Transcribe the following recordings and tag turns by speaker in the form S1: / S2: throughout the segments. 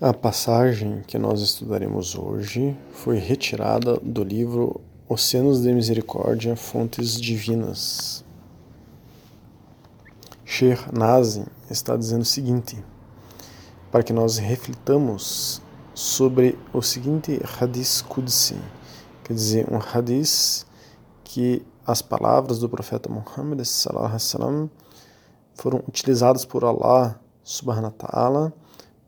S1: A passagem que nós estudaremos hoje foi retirada do livro Oceanos de Misericórdia, Fontes Divinas. Sheikh Nazim está dizendo o seguinte, para que nós reflitamos sobre o seguinte hadith Qudsi, quer dizer, um hadith que as palavras do profeta Muhammad foram utilizadas por Allah subhanahu wa ta'ala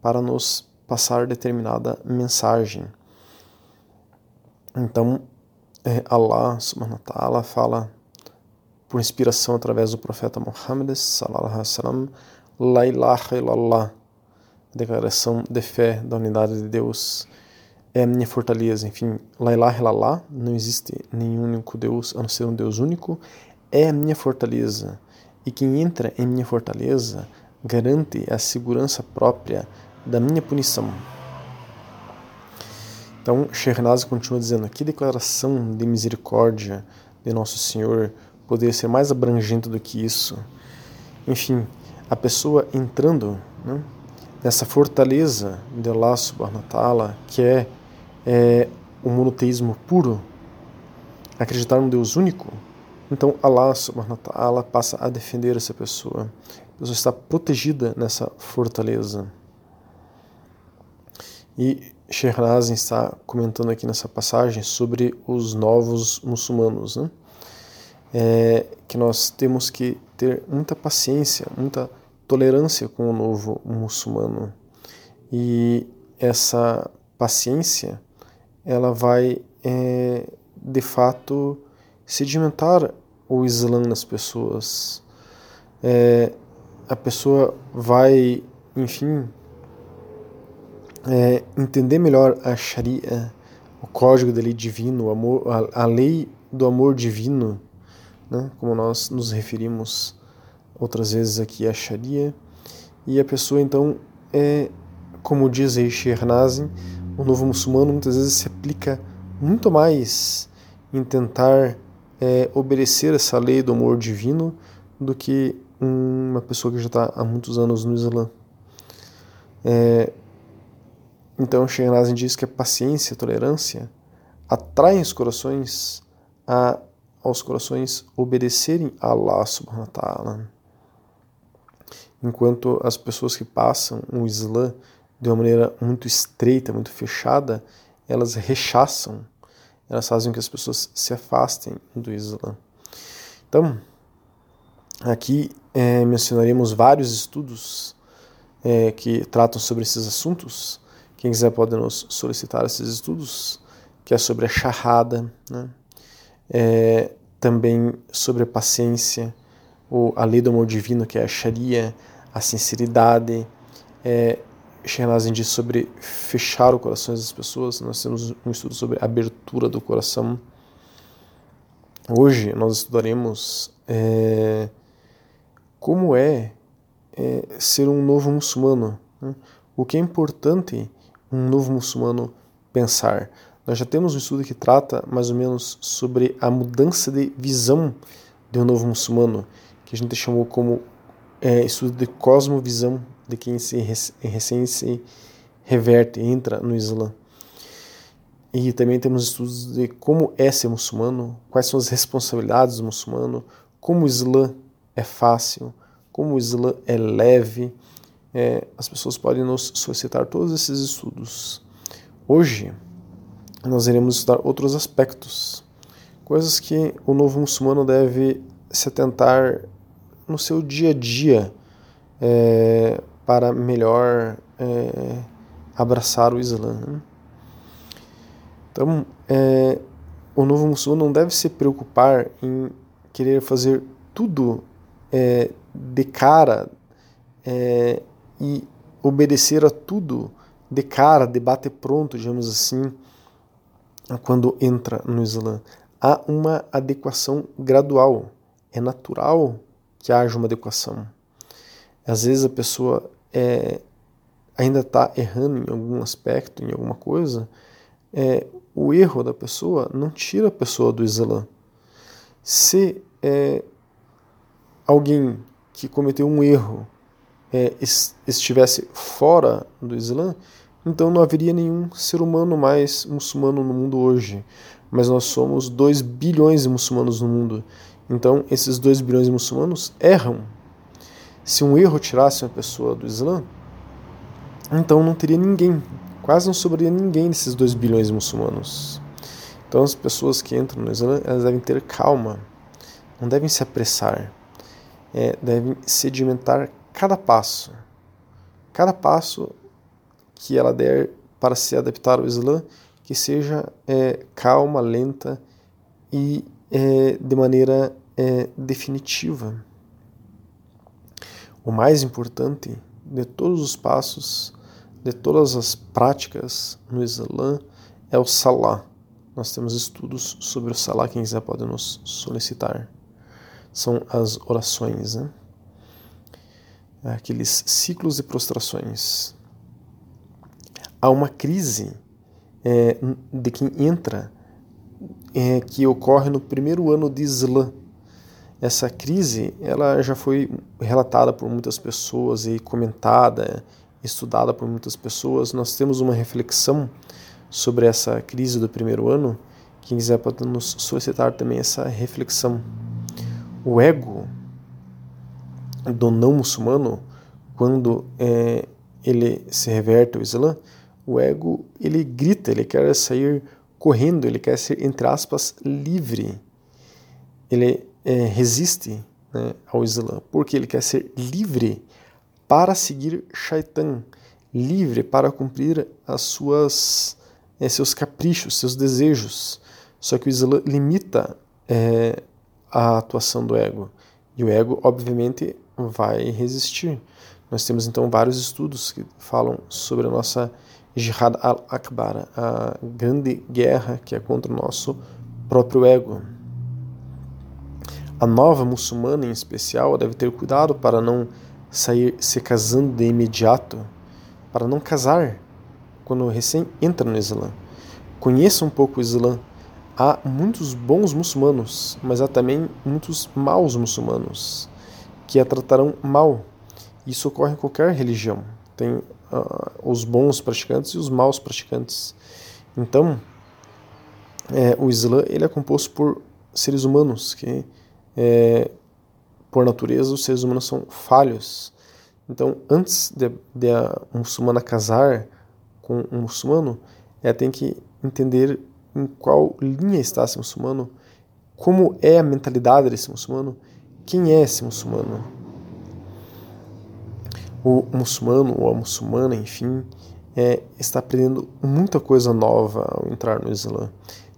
S1: para nos passar determinada mensagem. Então, é, Allah subhanahu wa ta'ala fala por inspiração através do profeta Muhammad sallallahu alaihi wasallam, la ilaha illallah, declaração de fé da unidade de Deus é a minha fortaleza. Enfim, la ilaha illallah, não existe nenhum único Deus a não ser um Deus único, é a minha fortaleza. E quem entra em minha fortaleza garante a segurança própria da minha punição. Então, Shernaz continua dizendo: que declaração de misericórdia de Nosso Senhor poderia ser mais abrangente do que isso? Enfim, a pessoa entrando né, nessa fortaleza de Allah subhanahu wa que é, é o monoteísmo puro, acreditar num Deus único, então Allah subhanahu wa passa a defender essa pessoa. A pessoa está protegida nessa fortaleza. E Shehnazin está comentando aqui nessa passagem sobre os novos muçulmanos, né? É, que nós temos que ter muita paciência, muita tolerância com o novo muçulmano. E essa paciência, ela vai, é, de fato, sedimentar o Islã nas pessoas. É, a pessoa vai, enfim, é, entender melhor a Sharia, o código da lei divino, o amor, a, a lei do amor divino, né, como nós nos referimos outras vezes aqui a Sharia, e a pessoa então é, como diz Nazim, o novo muçulmano muitas vezes se aplica muito mais em tentar é, obedecer essa lei do amor divino do que uma pessoa que já está há muitos anos no Islã. É, então, Shehnazin diz que a paciência, a tolerância atraem os corações a, aos corações obedecerem a Allah subhanahu wa ta'ala. Enquanto as pessoas que passam o Islã de uma maneira muito estreita, muito fechada, elas rechaçam, elas fazem com que as pessoas se afastem do Islã. Então, aqui é, mencionaremos vários estudos é, que tratam sobre esses assuntos quem quiser pode nos solicitar esses estudos, que é sobre a charrada, né? É, também sobre a paciência, o, a lei do amor divino, que é a Sharia, a sinceridade. É, Shehnazin diz sobre fechar o coração das pessoas. Nós temos um estudo sobre abertura do coração. Hoje nós estudaremos é, como é, é, ser um novo muçulmano. Né? O que é importante um novo muçulmano pensar. Nós já temos um estudo que trata mais ou menos sobre a mudança de visão de um novo muçulmano, que a gente chamou como é, estudo de cosmovisão de quem se recém se reverte, entra no Islã. E também temos estudos de como é ser muçulmano, quais são as responsabilidades do muçulmano, como o Islã é fácil, como o Islã é leve, é, as pessoas podem nos solicitar todos esses estudos. Hoje, nós iremos estudar outros aspectos, coisas que o novo muçulmano deve se atentar no seu dia a dia é, para melhor é, abraçar o Islã. Né? Então, é, o novo muçulmano não deve se preocupar em querer fazer tudo é, de cara é, e obedecer a tudo de cara, de bate pronto, digamos assim, quando entra no Islã. Há uma adequação gradual. É natural que haja uma adequação. Às vezes a pessoa é, ainda está errando em algum aspecto, em alguma coisa. É, o erro da pessoa não tira a pessoa do Islã. Se é, alguém que cometeu um erro é, estivesse fora do Islã, então não haveria nenhum ser humano mais muçulmano no mundo hoje. Mas nós somos 2 bilhões de muçulmanos no mundo. Então esses 2 bilhões de muçulmanos erram. Se um erro tirasse uma pessoa do Islã, então não teria ninguém, quase não sobraria ninguém desses 2 bilhões de muçulmanos. Então as pessoas que entram no Islã, elas devem ter calma, não devem se apressar, é, devem sedimentar cada passo. Cada passo que ela der para se adaptar ao Islã, que seja é, calma, lenta e é, de maneira é, definitiva. O mais importante de todos os passos, de todas as práticas no Islã, é o Salah. Nós temos estudos sobre o Salah, quem quiser pode nos solicitar. São as orações, né? Aqueles ciclos de prostrações há uma crise é, de quem entra é, que ocorre no primeiro ano de Islã. Essa crise ela já foi relatada por muitas pessoas e comentada, estudada por muitas pessoas. Nós temos uma reflexão sobre essa crise do primeiro ano. Quem quiser pode nos solicitar também essa reflexão. O ego do não muçulmano, quando é, ele se reverte ao Islã, o ego, ele grita, ele quer sair correndo, ele quer ser, entre aspas, livre. Ele é, resiste né, ao Islã, porque ele quer ser livre para seguir Shaitan, livre para cumprir as suas, é, seus caprichos, seus desejos. Só que o Islã limita é, a atuação do ego. E o ego, obviamente, vai resistir. Nós temos então vários estudos que falam sobre a nossa Jihad al-Akbar, a grande guerra que é contra o nosso próprio ego. A nova muçulmana, em especial, deve ter cuidado para não sair se casando de imediato, para não casar quando recém entra no Islã. Conheça um pouco o Islã. Há muitos bons muçulmanos, mas há também muitos maus muçulmanos que a tratarão mal. Isso ocorre em qualquer religião. Tem uh, os bons praticantes e os maus praticantes. Então, é, o Islã ele é composto por seres humanos que, é, por natureza, os seres humanos são falhos. Então, antes de, de a muçulmana casar com um muçulmano, ela tem que entender em qual linha está esse muçulmano, como é a mentalidade desse muçulmano, quem é esse muçulmano o muçulmano ou a muçulmana, enfim, é, está aprendendo muita coisa nova ao entrar no Islã.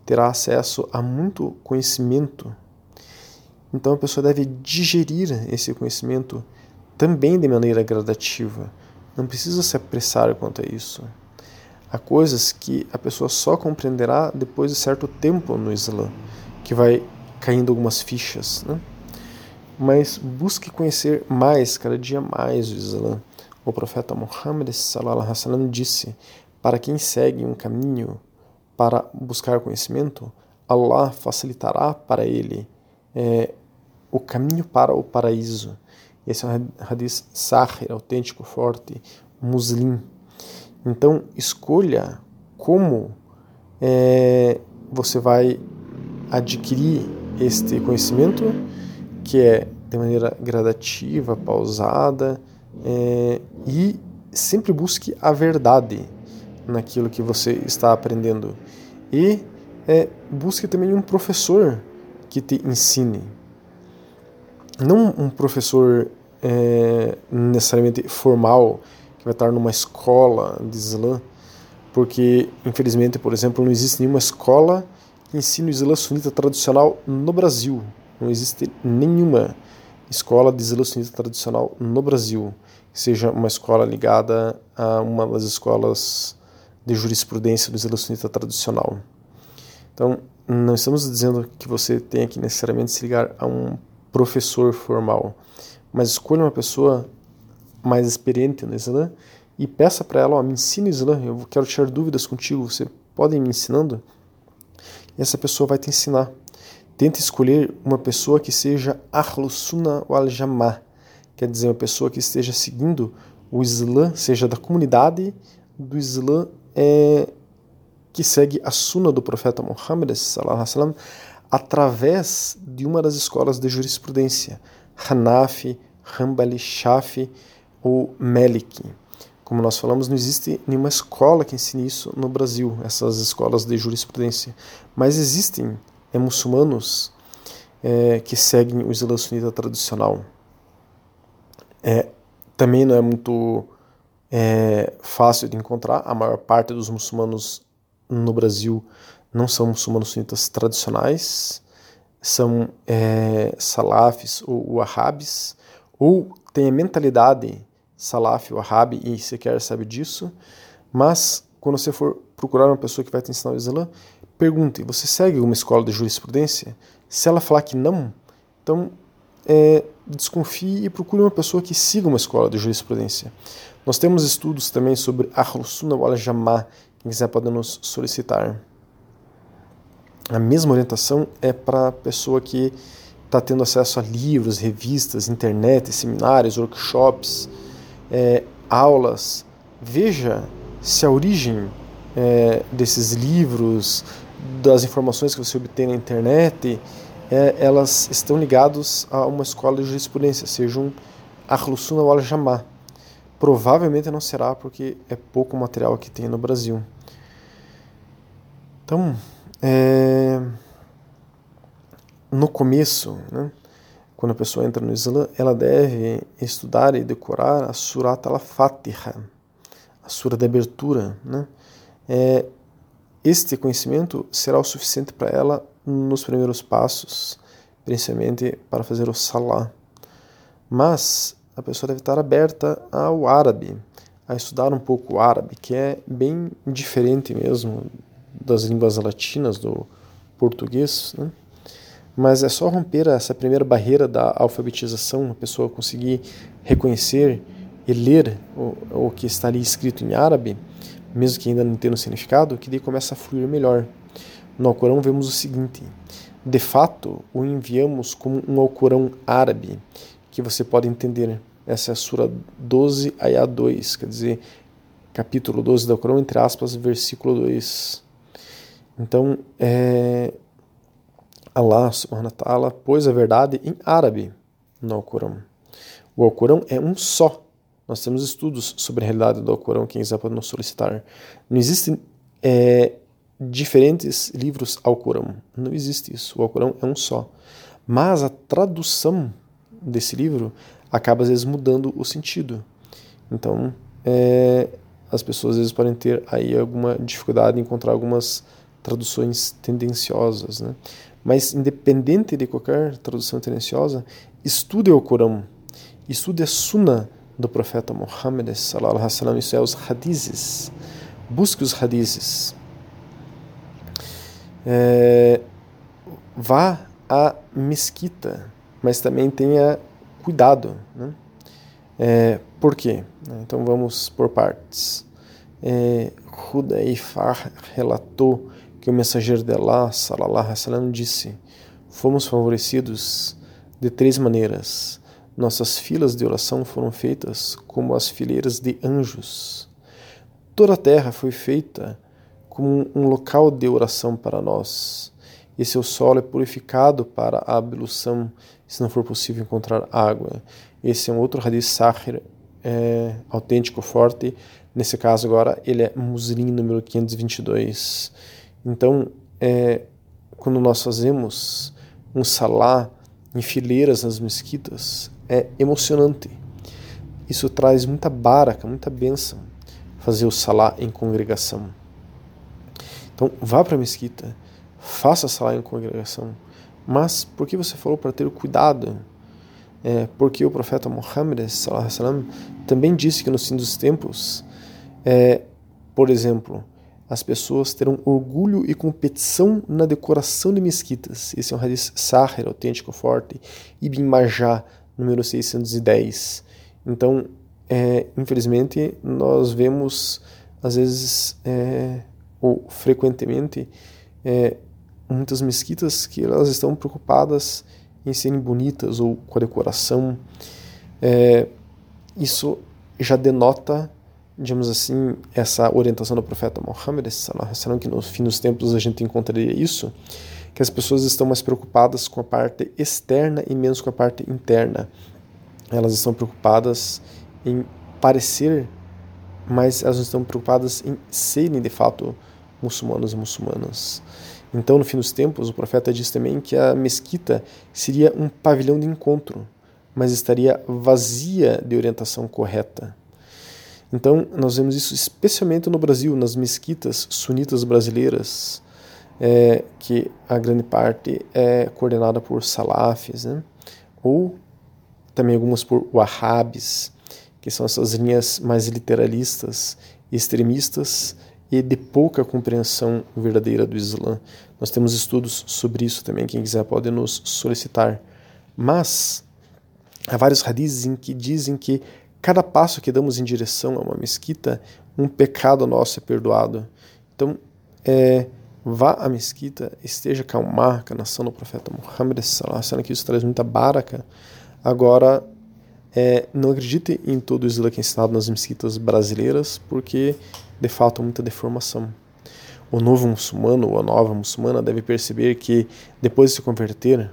S1: Terá acesso a muito conhecimento. Então a pessoa deve digerir esse conhecimento também de maneira gradativa. Não precisa se apressar quanto a isso. Há coisas que a pessoa só compreenderá depois de certo tempo no Islã, que vai caindo algumas fichas. Né? Mas busque conhecer mais, cada dia mais o Islã. O profeta Muhammad sallam, disse: Para quem segue um caminho para buscar conhecimento, Allah facilitará para ele é, o caminho para o paraíso. Esse é um hadith sahih, autêntico, forte, muslim. Então, escolha como é, você vai adquirir este conhecimento que é de maneira gradativa, pausada é, e sempre busque a verdade naquilo que você está aprendendo e é, busque também um professor que te ensine, não um professor é, necessariamente formal que vai estar numa escola de Islã, porque infelizmente, por exemplo, não existe nenhuma escola que ensine o Islã sunita tradicional no Brasil. Não existe nenhuma escola de Islã sunita tradicional no Brasil que seja uma escola ligada a uma das escolas de jurisprudência do Islã sunita tradicional. Então, não estamos dizendo que você tenha que necessariamente se ligar a um professor formal, mas escolha uma pessoa mais experiente no Islã e peça para ela, ó, me ensine o Islã, eu quero tirar dúvidas contigo, você pode ir me ensinando? E essa pessoa vai te ensinar. Tente escolher uma pessoa que seja Ahlus Sunnah wal Jama'ah, quer dizer, uma pessoa que esteja seguindo o Islã, seja da comunidade do Islã é, que segue a suna do profeta Muhammad sallam, através de uma das escolas de jurisprudência, Hanafi, Hanbali, Shafi ou Maliki. Como nós falamos, não existe nenhuma escola que ensine isso no Brasil, essas escolas de jurisprudência. Mas existem é, muçulmanos é, que seguem o Islã sunita tradicional. É, também não é muito é, fácil de encontrar. A maior parte dos muçulmanos no Brasil não são muçulmanos sunitas tradicionais, são é, salafis ou wahhabis, ou têm a mentalidade salaf ou wahhabi e sequer sabe disso, mas quando você for procurar uma pessoa que vai te ensinar o Islã, pergunte, você segue uma escola de jurisprudência? Se ela falar que não, então é, desconfie e procure uma pessoa que siga uma escola de jurisprudência. Nós temos estudos também sobre Ahlus Sunnah wal Jama'ah, quem quiser pode nos solicitar. A mesma orientação é para a pessoa que está tendo acesso a livros, revistas, internet, seminários, workshops, é, aulas. Veja se a origem é, desses livros, das informações que você obtém na internet, é, elas estão ligadas a uma escola de jurisprudência, seja um Ahlus-Sunnah wal Jama'ah. Provavelmente não será, porque é pouco material que tem no Brasil. Então, é, no começo, né, quando a pessoa entra no Islã, ela deve estudar e decorar a Surat al-Fatiha, sura de abertura. Né? É, este conhecimento será o suficiente para ela nos primeiros passos, principalmente para fazer o Salah. Mas a pessoa deve estar aberta ao árabe, a estudar um pouco o árabe, que é bem diferente mesmo das línguas latinas, do português, né? mas é só romper essa primeira barreira da alfabetização, a pessoa conseguir reconhecer e ler o, o que está ali escrito em árabe, mesmo que ainda não tenha um significado, que daí começa a fluir melhor. No Alcorão vemos o seguinte: de fato, o enviamos como um Alcorão árabe, que você pode entender. Essa é a Sura 12, Ayah 2, quer dizer, capítulo 12 do Alcorão, entre aspas, versículo 2. Então, é, Allah subhanahu wa ta'ala pôs a verdade em árabe no Alcorão. O Alcorão é um só. Nós temos estudos sobre a realidade do Alcorão, quem quiser pode nos solicitar. Não existem é, diferentes livros ao Corão. Não existe isso. O Alcorão é um só. Mas a tradução desse livro acaba às vezes mudando o sentido. Então, é, as pessoas às vezes podem ter aí alguma dificuldade em encontrar algumas traduções tendenciosas, né? Mas independente de qualquer tradução tendenciosa, estude o Corão, estude a Sunna do profeta Muhammad sallallahu alaihi wasallam, isso é os hadizes. Busque os hadizes. É, vá à mesquita, mas também tenha cuidado. Né? É, por quê? Então vamos por partes. É, Hudaifar relatou que o mensageiro de Allah, salallahu alaihi wasallam, disse: Fomos favorecidos de três maneiras. Nossas filas de oração foram feitas como as fileiras de anjos. Toda a terra foi feita como um local de oração para nós. E seu solo é purificado para a ablução, se não for possível encontrar água. Esse é um outro hadith sahir é, autêntico, forte. Nesse caso agora, ele é Muslim número 522. Então, é, quando nós fazemos um salá em fileiras nas mesquitas, é emocionante. Isso traz muita baraka, muita bênção, fazer o salá em congregação. Então, vá para a mesquita, faça salá em congregação. Mas por que você falou para ter cuidado? É, porque o profeta Muhammad sallam, também disse que no fim dos tempos, é, por exemplo, as pessoas terão orgulho e competição na decoração de mesquitas. Esse é um hadith Sahir, autêntico, forte, Ibn Majah, número 610. Então, é, infelizmente, nós vemos, às vezes, é, ou frequentemente, é, muitas mesquitas que elas estão preocupadas em serem bonitas ou com a decoração. É, isso já denota digamos assim, essa orientação do profeta Muhammad, que no fim dos tempos a gente encontraria isso, que as pessoas estão mais preocupadas com a parte externa e menos com a parte interna. Elas estão preocupadas em parecer, mas elas não estão preocupadas em serem de fato muçulmanos e muçulmanas. Então, no fim dos tempos, o profeta diz também que a mesquita seria um pavilhão de encontro, mas estaria vazia de orientação correta. Então, nós vemos isso especialmente no Brasil, nas mesquitas sunitas brasileiras, é, que a grande parte é coordenada por salafis, né? ou também algumas por wahhabis, que são essas linhas mais literalistas, extremistas e de pouca compreensão verdadeira do Islã. Nós temos estudos sobre isso também, quem quiser pode nos solicitar. Mas há vários hadiths em que dizem que cada passo que damos em direção a uma mesquita, um pecado nosso é perdoado. Então, é, vá à mesquita, esteja com a marca, nação do profeta Muhammad, sendo que isso traz muita baraka. Agora, é, não acredite em todo o Islã que é ensinado nas mesquitas brasileiras, porque de fato há muita deformação. O novo muçulmano ou a nova muçulmana deve perceber que, depois de se converter,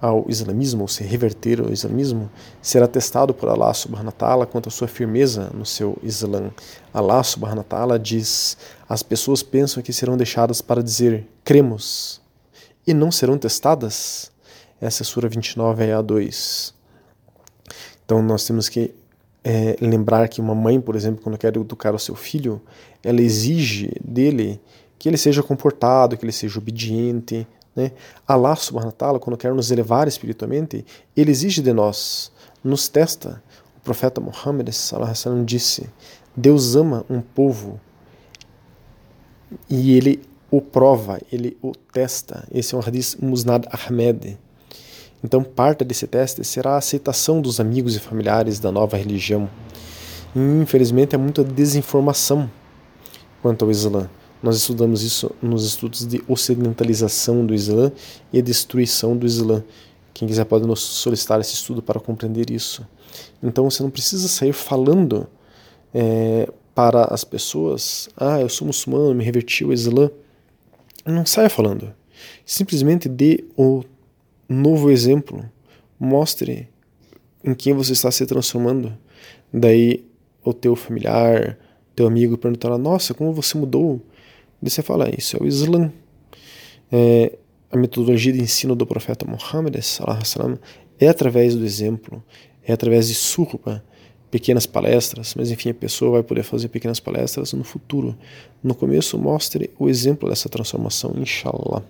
S1: ao islamismo, ou se reverter ao islamismo, será testado por Allah subhanahu wa ta'ala quanto à sua firmeza no seu Islã. Allah subhanahu wa ta'ala diz, as pessoas pensam que serão deixadas para dizer, cremos, e não serão testadas? Essa é a Sura 29, a 2. Então nós temos que é, lembrar que uma mãe, por exemplo, quando quer educar o seu filho, ela exige dele que ele seja comportado, que ele seja obediente, né? Allah subhanahu wa ta'ala, quando quer nos elevar espiritualmente, ele exige de nós, nos testa. O profeta Muhammad sallam, disse: Deus ama um povo e ele o prova, ele o testa. Esse é um hadith Musnad Ahmed. Então, parte desse teste será a aceitação dos amigos e familiares da nova religião. E, infelizmente, há muita desinformação quanto ao Islã. Nós estudamos isso nos estudos de ocidentalização do Islã e a destruição do Islã. Quem quiser pode nos solicitar esse estudo para compreender isso. Então você não precisa sair falando é, para as pessoas: ah, eu sou muçulmano, me reverti ao Islã. Não saia falando. Simplesmente dê o novo exemplo. Mostre em quem você está se transformando. Daí o teu familiar, teu amigo perguntará: Nossa, como você mudou? Você fala, isso é o Islã. É, a metodologia de ensino do profeta Muhammad é através do exemplo, é através de surba, pequenas palestras, mas enfim, a pessoa vai poder fazer pequenas palestras no futuro. No começo, mostre o exemplo dessa transformação, inshallah.